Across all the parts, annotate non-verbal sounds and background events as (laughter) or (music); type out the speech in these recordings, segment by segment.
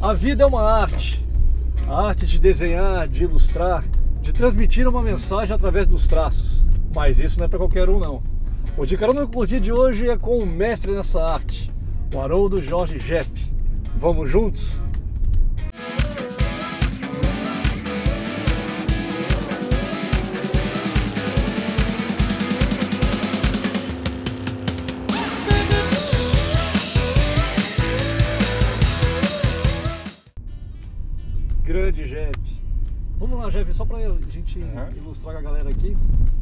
A vida é uma arte. A arte de desenhar, de ilustrar, de transmitir uma mensagem através dos traços. Mas isso não é para qualquer um, não. O de carona com o dia de hoje é com o mestre nessa arte, o Haroldo Jorge Jepp. Vamos juntos? Jeff, só pra gente Uhum. ilustrar com a galera aqui.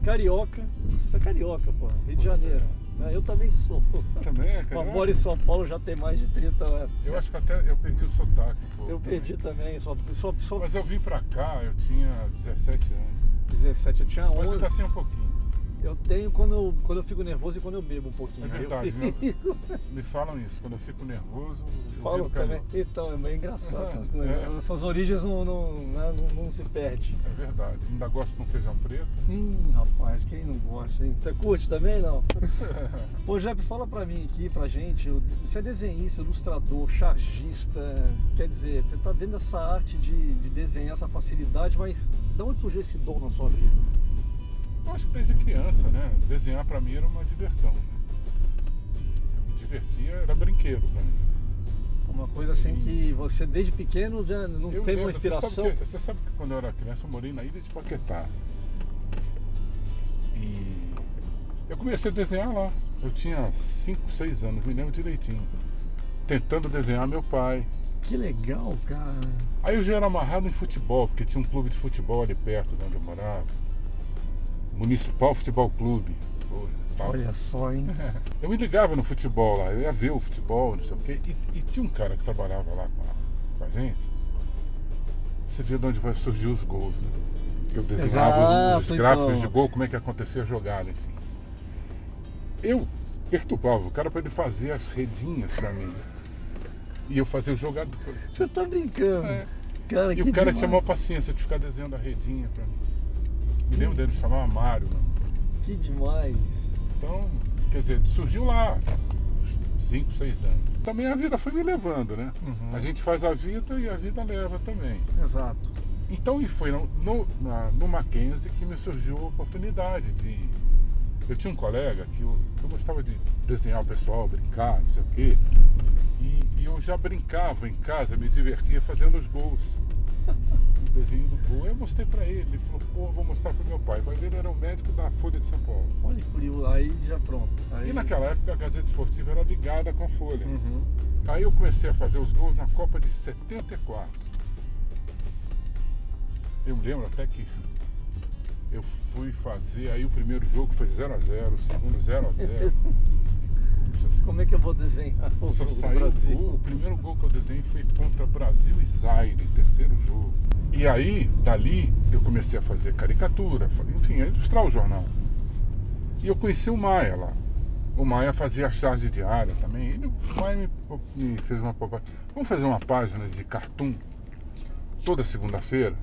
Carioca. Você é carioca, pô. Rio de é. Janeiro. né? Eu também sou. Também é, (laughs) Mas cara. moro em São Paulo já tem mais de 30 anos. Eu acho que até eu perdi o sotaque. pouco Eu perdi também, só, só, só Mas eu vim pra cá, eu tinha 17 anos. 17, eu tinha Mas 11. ainda tem um pouquinho. Eu tenho quando eu, quando eu fico nervoso e quando eu bebo um pouquinho. É verdade, Eu (laughs) fico- Me falam isso. Quando eu fico nervoso, eu Falo também. Então, é meio engraçado Ah, (laughs) essas coisas. é. Essas origens não, não, né, não, não se perde. É verdade. Ainda gosto de um feijão preto. Hum, rapaz, quem não gosta, hein? Você curte também, não? (laughs) Ô, Jeff, fala pra mim aqui, pra gente, você é desenhista, ilustrador, chargista, quer dizer, você tá dentro dessa arte de, de desenhar, essa facilidade, mas de onde surgiu esse dom na sua vida? Eu acho que desde criança, né? Desenhar pra mim era uma diversão. Eu me divertia, era brinquedo pra mim. Uma coisa assim Sim. que você desde pequeno já não Eu teve uma lembro, você sabe inspiração? que- Você sabe, que, quando eu era criança eu morei na ilha de Paquetá. E eu comecei a desenhar lá. Eu tinha 5, 6 anos, me lembro direitinho. Tentando desenhar meu pai. Que legal, cara. Aí eu já era amarrado em futebol, porque tinha um clube de futebol ali perto de onde eu morava. Municipal Futebol Clube. Olha só, hein? (laughs) Eu me ligava no futebol lá, eu ia ver o futebol, não sei o quê. E, e tinha um cara que trabalhava lá com a, com a gente. Você vê de onde vai surgir os gols, né? Que eu desenhava os- os Exato, gráficos então. de gol, como é que acontecia a jogada, enfim. Eu perturbava o cara para ele fazer as redinhas pra mim. E eu fazia o jogador. Você tá brincando. É. Cara, E o cara demais. tinha maior paciência de ficar desenhando a redinha pra mim. Me lembro dele, chamava Mário? Que demais. Então, quer dizer, surgiu lá, 5, 6 anos. Também a vida foi me levando, né? Uhum. A gente faz a vida e a vida leva também. Exato. Então, e foi no, no, na- no Mackenzie que me surgiu a oportunidade de. Eu tinha um colega que eu, eu gostava de desenhar o pessoal, brincar, não sei o quê. E, e eu já brincava em casa, me divertia fazendo os gols. Desenho do gol. Eu mostrei pra ele, ele falou, pô, vou mostrar pro meu pai. O pai dele era o médico da Folha de São Paulo. Olha que curioso. Aí já pronto. Aí... E naquela época a Gazeta Esportiva era ligada com a Folha. Uhum. Aí eu comecei a fazer os gols na Copa de 74. Eu me lembro até que eu fui fazer, aí o primeiro jogo foi 0x0, o segundo 0x0. (laughs) Como é que eu vou desenhar o Só o Brasil? gol, o primeiro gol que eu desenhei foi contra Brasil e Zaire, terceiro jogo. E aí, dali, eu comecei a fazer caricatura, enfim, a ilustrar o jornal. E eu conheci o Maia lá. O Maia fazia a charge diária também. Ele, o Maia me, me fez uma. Vamos fazer uma página de cartoon toda segunda-feira?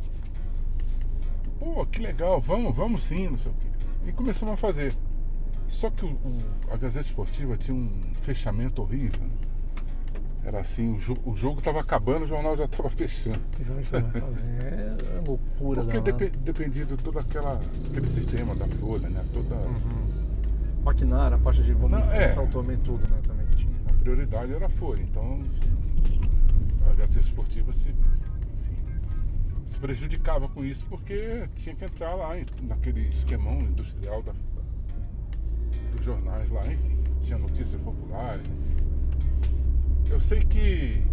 Pô, que legal, vamos, vamos sim, não sei o quê. E começamos a fazer. Só que o- o- a Gazeta Esportiva tinha um fechamento horrível. né? Era assim, o, jo- o jogo estava acabando, o jornal já estava (laughs) fechando. É loucura Porque da depe- dependia de todo aquela, aquele sistema da Folha, né? Toda maquinária, a parte de Não, é. saltou também tudo, né? Também que tinha. a prioridade era a Folha. Então a Gazeta Esportiva se, enfim, se prejudicava com isso porque tinha que entrar lá naquele esquemão industrial da, dos jornais lá, enfim, tinha notícias populares. Eu sei que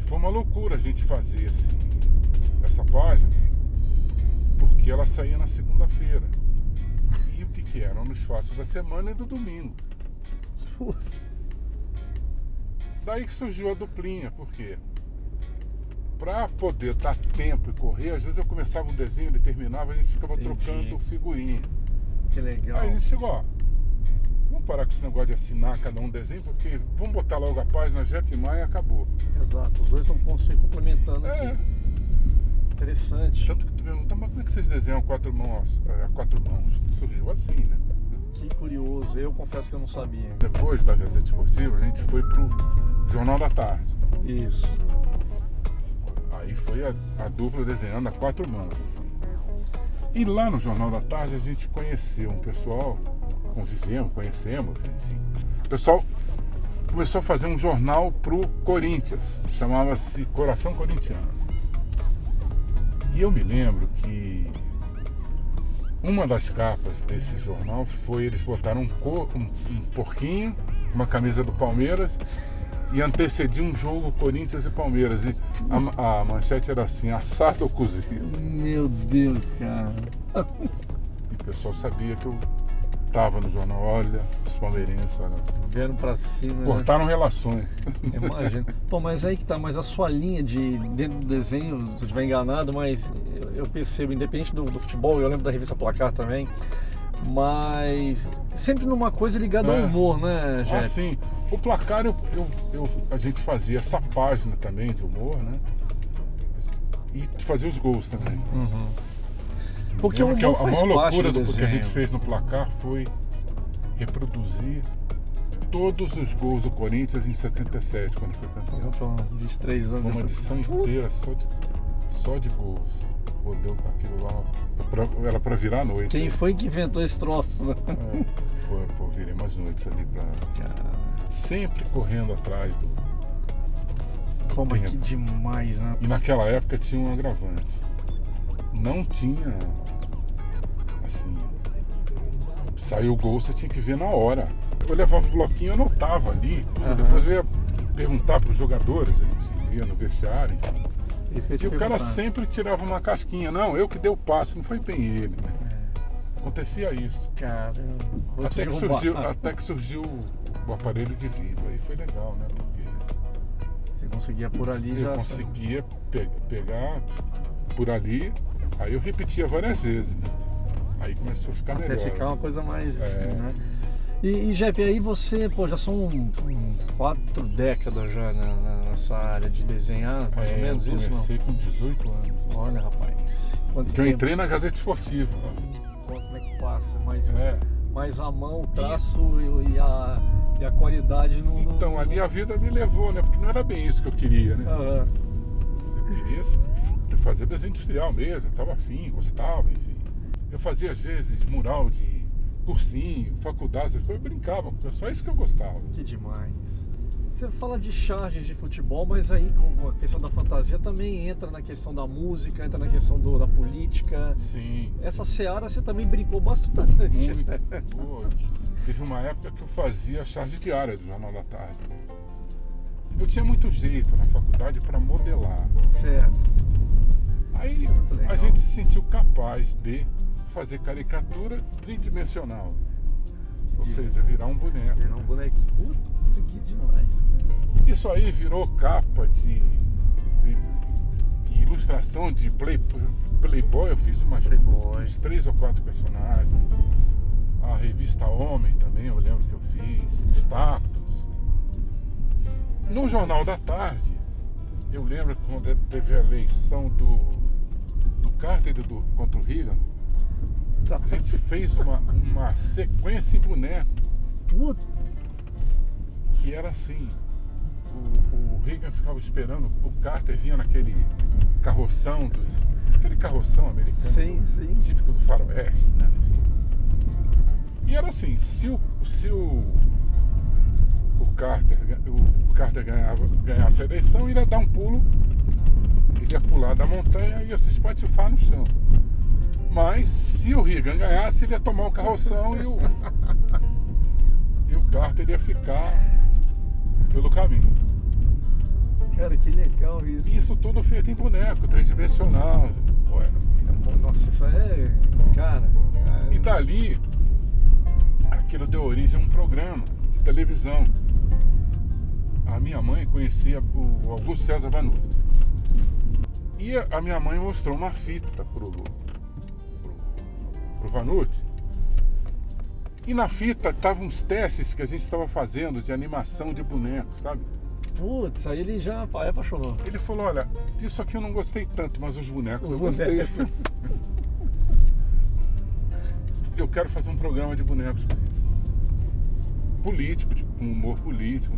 foi uma loucura a gente fazer assim, essa página, porque ela saía na segunda-feira. E o que, que eram? Nos fatos da semana e do domingo. Daí que surgiu a duplinha, por quê? Pra poder dar tempo e correr, às vezes eu começava um desenho, ele terminava, a gente ficava Entendi. trocando figurinha. Que legal. Aí a gente chegou, ó, vamos parar com esse negócio de assinar cada um desenho, porque vamos botar logo a página Jeff Maia e acabou. Exato, os dois estão se complementando É, aqui. Interessante. tanto que tu pergunta, mas como é que vocês desenham quatro mãos, a quatro mãos? Surgiu assim, né? Que curioso. Eu confesso que eu não sabia. Depois da Gazeta Esportiva, a gente foi pro Jornal da Tarde. Isso. Aí foi a, a dupla desenhando a quatro mãos. E lá no Jornal da Tarde a gente conheceu um pessoal, convivemos, conhecemos, enfim. O pessoal começou a fazer um jornal pro Corinthians, chamava-se Coração Corintiano. E eu me lembro que uma das capas desse jornal foi eles botaram um, co- um- um porquinho, uma camisa do Palmeiras e antecedia um jogo Corinthians e Palmeiras. E a, a manchete era assim, assado ou cozido. Meu Deus, cara. E o pessoal sabia que eu tava no jornal, olha, os palmeirenses, olha, Vieram pra cima. né? cortaram relações. (laughs) Imagina. Pô, mas aí que tá, mas a sua linha de dentro do desenho, se eu estiver enganado, mas eu, percebo, independente do, do futebol, eu lembro da revista Placar também, mas sempre numa coisa ligada ao É. humor, né? Assim, o placar eu, eu- eu- a gente fazia essa página também de humor, né? E fazia os gols também. Uhum. Porque o que a, a maior loucura do do, que a gente fez no placar foi reproduzir todos os gols do Corinthians em 77, quando foi campeão. Opa, 23 anos uma edição inteira só de, só de gols. Pô, deu aquilo lá. pra- Era pra virar a noite. Quem né? foi que inventou esse troço? É, foi, pô, virei umas noites ali pra. Cara, Sempre correndo atrás do. como Tem- que demais, né? E naquela época tinha um agravante. Não tinha. Assim. Saiu o gol, você tinha que ver na hora. Eu levava o bloquinho, eu anotava ali. Aham. Depois eu ia perguntar pros jogadores, eles iam no vestiário. te E o cara sempre tirava uma casquinha. Não, eu que dei o passe, não foi bem ele, né? Acontecia isso. Te Até que, surgiu, até que surgiu o aparelho de vídeo. Aí foi legal, né? Porque Você conseguia por ali eu já. conseguia pe- pegar por ali, aí eu repetia várias vezes, né? Aí começou a ficar Até melhor. ficar uma coisa mais. É. né? E, e Jeff, aí você, pô, já são hum, quatro décadas já na- nessa área de desenhar, mais É, ou menos eu isso, não? comecei com 18 anos. Olha, rapaz. Quanto Que eu entrei na Gazeta Esportiva. Como é que passa? Mas, É. mas a mão, o traço e, e a, e a qualidade não. não- Então ali a vida me levou, né? Porque não era bem isso que eu queria, né? Aham. Queria fazer desenho industrial mesmo, eu tava afim, gostava, enfim. Eu fazia às vezes mural de cursinho, faculdade, essas coisas, eu brincava é isso que eu gostava. Que demais. Você fala de charges de futebol, mas aí com a questão da fantasia também entra na questão da música, entra na questão do- da política. Sim, Essa seara você também brincou bastante. muito. Teve uma época que eu fazia a charge diária do Jornal da Tarde. Eu tinha muito jeito na faculdade para modelar. Certo. Aí é a gente se sentiu capaz de fazer caricatura tridimensional. Ou seja, virar um boneco. Virar um bonequinho. Puta que demais. Isso aí virou capa de, de- de ilustração de play, Playboy. Eu fiz umas, Playboy. uns três ou quatro personagens. A revista Homem também, eu lembro que eu fiz. Status. No Jornal da Tarde, eu lembro quando teve a eleição do, do Carter do, contra o Reagan, Tá. a gente fez uma, uma sequência em boneco Puta. que era assim. O, o Reagan ficava esperando, o Carter vinha naquele carroção, dos, aquele carroção americano, Sim, sim. típico do faroeste, né? E era assim, se o, se o, o Carter, o Carter ganhava, ganhasse a eleição, ele ia dar um pulo, ele ia pular da montanha e ia se espatifar no chão. Mas se o Reagan ganhasse, ele ia tomar o carroção e o, e o Carter ia ficar pelo caminho. Cara, que legal isso. Isso tudo feito em boneco, tridimensional. Pô, é- Nossa, isso é. Cara. E dali, aquilo deu origem a um programa de televisão. A minha mãe conhecia o Augusto César Vanucci. E a minha mãe mostrou uma fita pro, pro, pro Vanucci. E na fita estavam uns testes que a gente estava fazendo de animação de bonecos, sabe? Putz, aí ele já apaixonou. Ele falou, olha, disso aqui eu não gostei tanto, mas os bonecos Os eu gostei. bonecos. (laughs) eu quero fazer um programa de bonecos com ele. político, de- com humor político,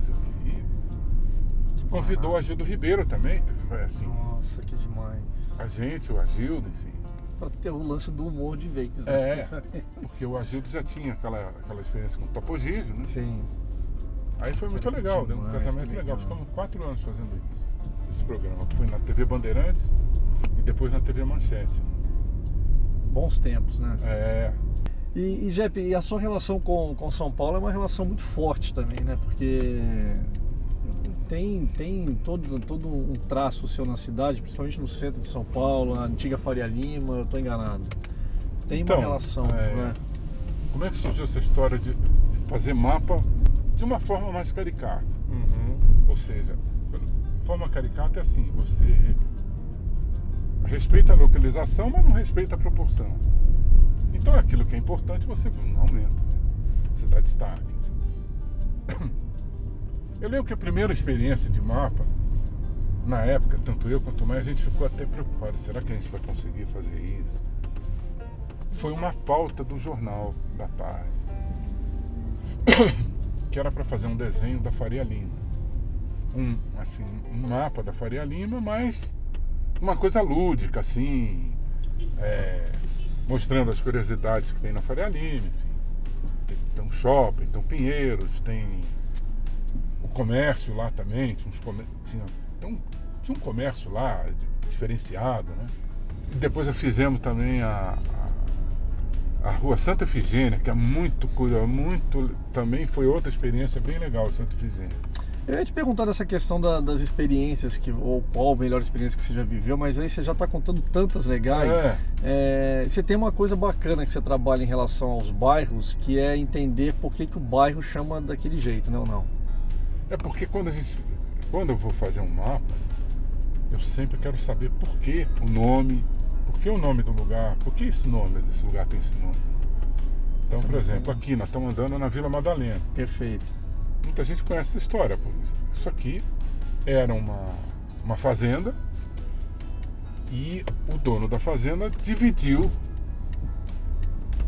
convidou o Agildo Ribeiro também. Assim, Nossa, que demais. a gente, o Agildo, enfim. Pra ter o lance do humor de vez. né? É, porque o Agildo já tinha aquela, aquela experiência com o Topogígio, né? Sim. Aí foi muito legal, deu um casamento legal. legal. Ficamos quatro anos fazendo isso, esse programa. Foi na TV Bandeirantes e depois na TV Manchete. Bons tempos, né? É, E, e Jepe, e a sua relação com, com São Paulo é uma relação muito forte também, né? Porque tem, tem todo, todo um traço seu na cidade, principalmente no centro de São Paulo, a antiga Faria Lima, eu tô enganado. Tem Então, uma relação, é, né? como é que surgiu essa história de fazer mapa de uma forma mais caricata? Uhum. Ou seja, forma caricata é assim, você respeita a localização, mas não respeita a proporção. Então aquilo que é importante você não aumenta. Né? Você dá destaque. Eu lembro que a primeira experiência de mapa, na época, tanto eu quanto mais, a gente ficou até preocupado. Será que a gente vai conseguir fazer isso? Foi uma pauta do jornal da tarde. (coughs) Que era para fazer um desenho da Faria Lima um, assim, um mapa da Faria Lima, mas uma coisa lúdica, assim, é, mostrando as curiosidades que tem na Faria Lima, enfim. Tem, um shopping, tem um Pinheiros, tem comércio lá também, tinha, uns comer- tinha, então, tinha um comércio lá di- diferenciado, né? E depois fizemos também a, a, a Rua Santa Efigênia, que é muito curiosa, muito, também foi outra experiência bem legal, Santa Efigênia. Eu ia te perguntar dessa questão da- das experiências, que, ou qual a melhor experiência que você já viveu, mas aí você já está contando tantas legais. É. É, você tem uma coisa bacana que você trabalha em relação aos bairros, que é entender por que, que o bairro chama daquele jeito, né ou não? É porque quando a gente. Quando eu vou fazer um mapa, eu sempre quero saber por que o nome, por que o nome do lugar, por que esse nome, esse lugar tem esse nome. Então, por exemplo, aqui nós estamos andando na Vila Madalena. Perfeito. Muita gente conhece essa história. Isso aqui era uma, uma fazenda e o dono da fazenda dividiu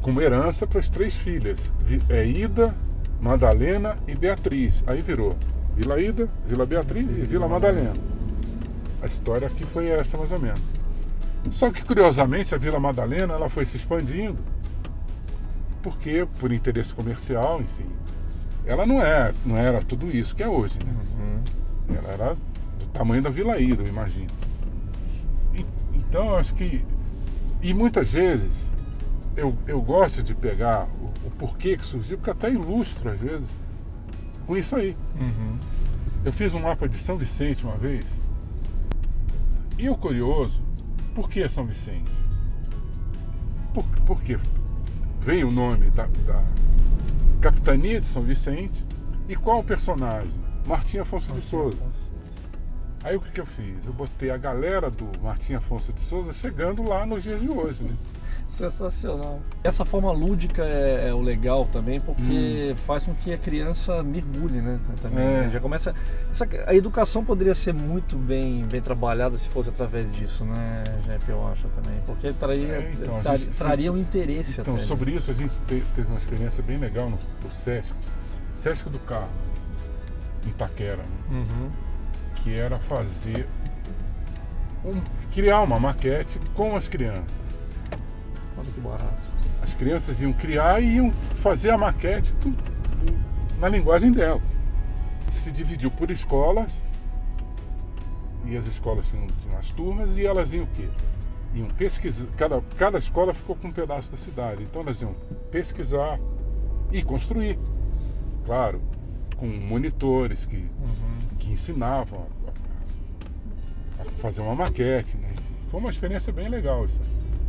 como herança para as três filhas, é Ida, Madalena e Beatriz. Aí virou Vila Ida, Vila Beatriz e Vila Madalena. A história aqui foi essa mais ou menos. Só que curiosamente a Vila Madalena ela foi se expandindo porque por interesse comercial, enfim, ela não é, não era tudo isso que é hoje, né? Ela era do tamanho da Vila Ida, eu imagino. E- então eu acho que e muitas vezes eu, eu gosto de pegar o, o porquê que surgiu, porque até ilustro às vezes com isso aí. Eu fiz um mapa de São Vicente uma vez. E o curioso, por que São Vicente? Por, porque veio o nome da, da Capitania de São Vicente e qual o personagem? Martim Afonso de Souza. Aí o que, que eu fiz? Eu botei a galera do Martim Afonso de Souza chegando lá nos dias de hoje, né? Sensacional. Essa forma lúdica é, é o legal também, porque faz com que a criança mergulhe, né? Também. Hum. É. Já começa. Essa- a educação poderia ser muito bem, bem trabalhada se fosse através disso, né, Jeff? Eu acho também. Porque traria, É, então, tra- traria um interesse Então, até. sobre isso, a gente te- teve uma experiência bem legal no, no Sesc, Sesc do Carro, em Itaquera, né? Uhum. Que era fazer, um- criar uma maquete com as crianças. Olha que barato. As crianças iam criar e iam fazer a maquete do- do- na linguagem dela. Se dividiu por escolas, e as escolas tinham, tinham as turmas, e elas iam o quê? Iam pesquisar, cada, cada escola ficou com um pedaço da cidade. Então elas iam pesquisar e construir. Claro, com monitores que, Uhum. que ensinavam fazer uma maquete. Né? Foi uma experiência bem legal isso.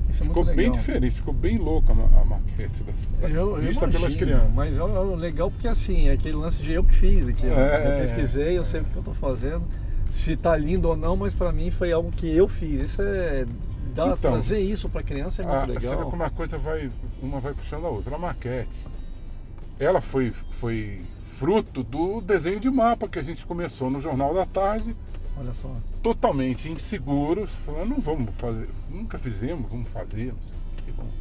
Isso é Ficou muito bem legal. diferente, ficou bem louca a ma- a maquete da, da, Eu, eu vista pelas imagino, crianças. Mas é, é legal porque assim, é aquele lance de eu que fiz aqui. É, eu pesquisei, eu sei o que eu tô fazendo. Se tá lindo ou não, mas pra mim foi algo que eu fiz. Isso é. Dá, Então, trazer isso pra criança é muito Ah, legal. Você vê como a coisa vai, uma vai puxando a outra. A maquete, ela foi, foi fruto do desenho de mapa que a gente começou no Jornal da Tarde, Olha só. totalmente inseguros, falando, não vamos fazer, nunca fizemos, vamos fazer, não sei o que, vamos.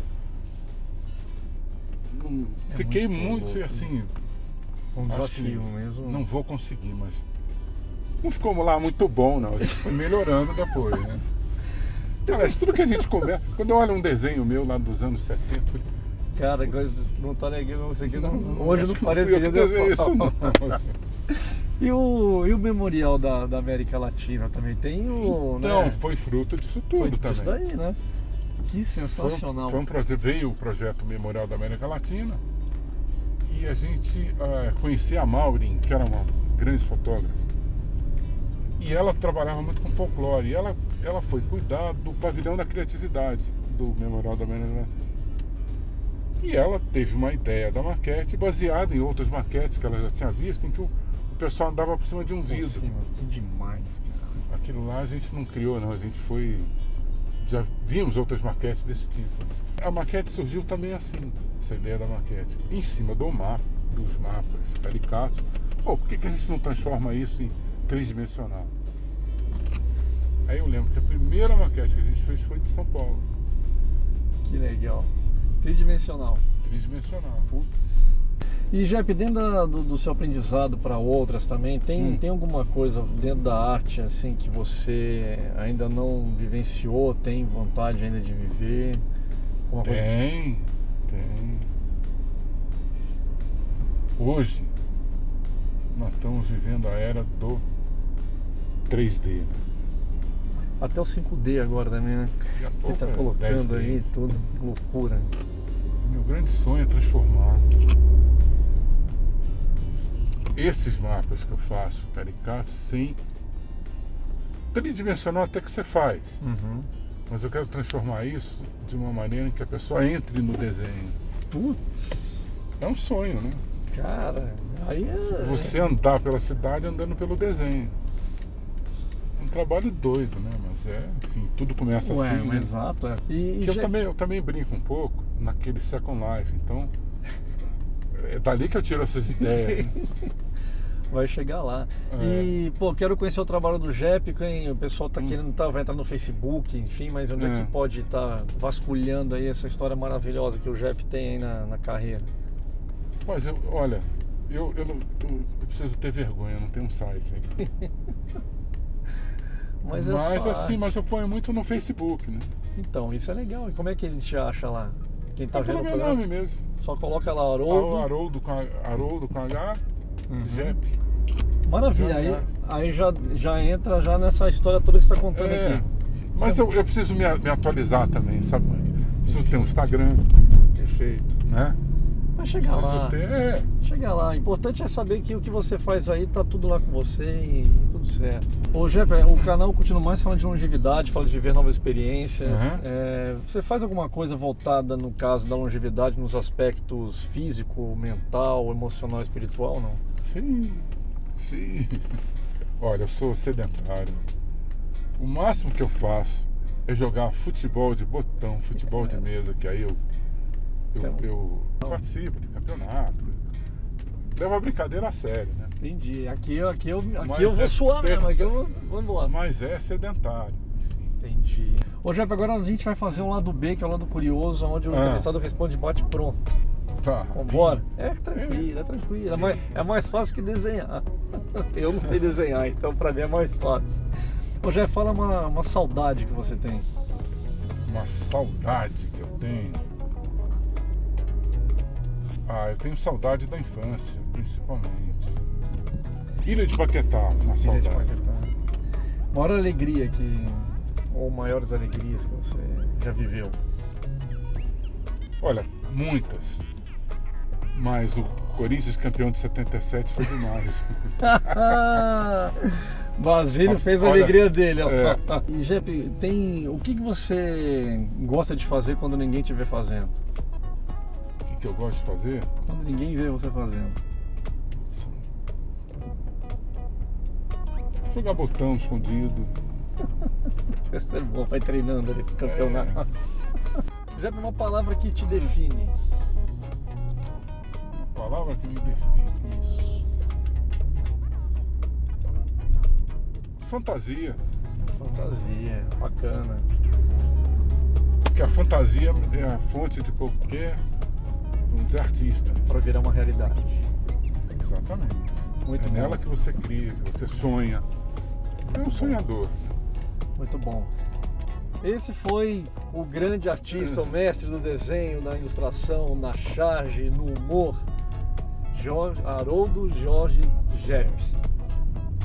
Não- É Fiquei muito muito, assim, Um desafio mesmo. não vou conseguir, mas não ficou lá muito bom, não. A gente foi melhorando depois, né? (laughs) Aliás, tudo que a gente começa. Quando eu olho um desenho meu lá dos anos 70, eu falei, Cara, coisa, não tá negando isso aqui. Não, hoje não parece eu que desenhei isso, não. (laughs) E o, e o memorial da, da América Latina também tem o. Então, né? foi fruto disso Foi tudo isso também. daí, né? Que Foi, um- sensacional. foi um veio o projeto Memorial da América Latina e a gente ah, conhecia a Maureen, que era uma grande fotógrafa. E ela trabalhava muito com folclore. E ela, ela foi cuidar do pavilhão da criatividade do Memorial da América Latina. E ela teve uma ideia da maquete baseada em outras maquetes que ela já tinha visto, em que o, o pessoal andava por cima de um vidro. cima, que demais, cara. Aquilo lá a gente não criou, não. A gente foi. Já vimos outras maquetes desse tipo. A maquete surgiu também assim, essa ideia da maquete. Em cima do mapa, dos mapas caricatos. Pô, por que, que a gente não transforma isso em tridimensional? Aí eu lembro que a primeira maquete que a gente fez foi de São Paulo. Que legal. Tridimensional. Tridimensional. Putz. E Jep, dentro da- do, do seu aprendizado para outras também, tem, Hum. tem alguma coisa dentro da arte assim que você ainda não vivenciou, tem vontade ainda de viver? Alguma coisa que- Tem, tem. Hoje, nós estamos vivendo a era do 3D. Né? Até o 5D agora também, né? Ele pouco tá é colocando 10D. aí tudo, que loucura. Meu grande sonho é transformar esses mapas que eu faço, caricatos, sem tridimensional até que você faz. Uhum. Mas eu quero transformar isso de uma maneira em que a pessoa entre no desenho. Putz, É um sonho, né? cara, aí é. Você andar pela cidade andando pelo desenho. Um trabalho doido, né? Mas é, enfim, tudo começa Ué, assim. né? exato. É. E, e eu já- também, eu também brinco um pouco naquele Second Life, então é dali que eu tiro essas ideias. (laughs) Vai chegar lá. É. E, pô, quero conhecer o trabalho do Jep, quem o pessoal tá querendo, tá, vai entrar no Facebook, enfim, mas onde é, Hum. É. que pode estar vasculhando aí essa história maravilhosa que o Jep tem aí na, na carreira? Mas eu, olha, eu, eu, não- eu- eu preciso ter vergonha, eu não tenho um site aí. (laughs) Mas, é Mas assim, arte. mas eu ponho muito no Facebook, né? Então, isso é legal. E como é que ele te acha lá? Quem tá é vendo o programa? nome mesmo. Só coloca lá Haroldo, Haroldo. Haroldo, com, H- Haroldo com H, Uhum. Jep. Maravilha, Já, aí, já. aí já, já entra já nessa história toda que você está contando É, aqui. mas eu, eu preciso me, me atualizar também, sabe? Preciso ter um Instagram, Perfeito. né? Mas chega Preciso lá. ter. É, Chega lá, o importante é saber que o que você faz aí tá tudo lá com você e tudo certo. Ô Jepe, o canal continua mais falando de longevidade, fala de viver novas experiências. Uhum. É, você faz alguma coisa voltada, no caso da longevidade, nos aspectos físico, mental, emocional, espiritual, não? Sim, sim. (laughs) Olha, eu sou sedentário. O máximo que eu faço é jogar futebol de botão, futebol de mesa, que aí eu, eu, Então. eu participo de campeonato. Levo a brincadeira a sério, né? Entendi. Aqui, aqui, eu, aqui Mas eu vou é suar ter- mesmo, aqui eu vou, vou embora. Mas é sedentário. Entendi. Ô Jepe, agora a gente vai fazer um lado B, que é o lado curioso, onde o Ah. entrevistado responde bate pronto. Tá. Vambora? É tranquilo, é tranquilo. É mais, é mais fácil que desenhar. (laughs) Eu não sei desenhar, então pra mim é mais fácil. Ô Jé, fala uma, uma saudade que você tem. Uma saudade que eu tenho. Ah, eu tenho saudade da infância, principalmente. Ilha de Paquetá, uma Ilha de saudade. Paquetá. Maior alegria que. Ou maiores alegrias que você já viveu. Olha, muitas. Mas o Corinthians campeão de 77 foi demais. (laughs) Basílio fez a Olha, alegria dele. ó. é. E Jepe, tem. O que, que você gosta de fazer quando ninguém te vê fazendo? Que, que eu gosto de fazer? Quando ninguém vê você fazendo. Jogar botão escondido. (laughs) Isso é bom, vai treinando ali pro campeonato. (laughs) Já uma palavra que te define. Palavra que me define. Isso. Fantasia. Fantasia, bacana. Porque a fantasia é a fonte de qualquer, vamos dizer, artista. Pra virar uma realidade. Exatamente. Muito é bom. nela que você cria, que você sonha. É um sonhador. Muito bom. Esse foi o grande artista, o mestre do desenho, na ilustração, na charge, no humor, Jorge, Haroldo Jorge Jepp.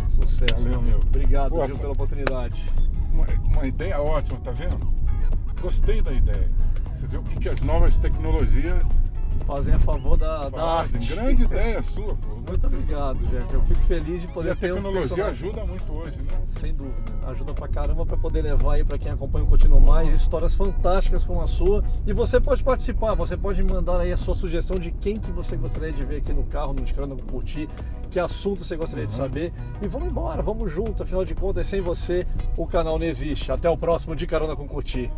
Sucesso, Valeu, meu. Obrigado Boa viu, pela oportunidade. Uma, uma ideia ótima, tá vendo? Gostei da ideia. Você vê o que, que as novas tecnologias Fazem a favor da, da fazem. arte. Grande ideia sua, pô. Muito obrigado, Jeff. Eu fico feliz de E poder a ter um tecnologia personagem. ajuda muito hoje, né? Sem dúvida. Ajuda pra caramba pra poder levar aí pra quem acompanha o Continuo Mais histórias fantásticas como a sua. E você pode participar, você pode mandar aí a sua sugestão de quem que você gostaria de ver aqui no carro, no Descarando Curtir, que assunto você gostaria de saber. E vamos embora, vamos junto, afinal de contas, sem você o canal não existe. Até o próximo De Carona com Curtir.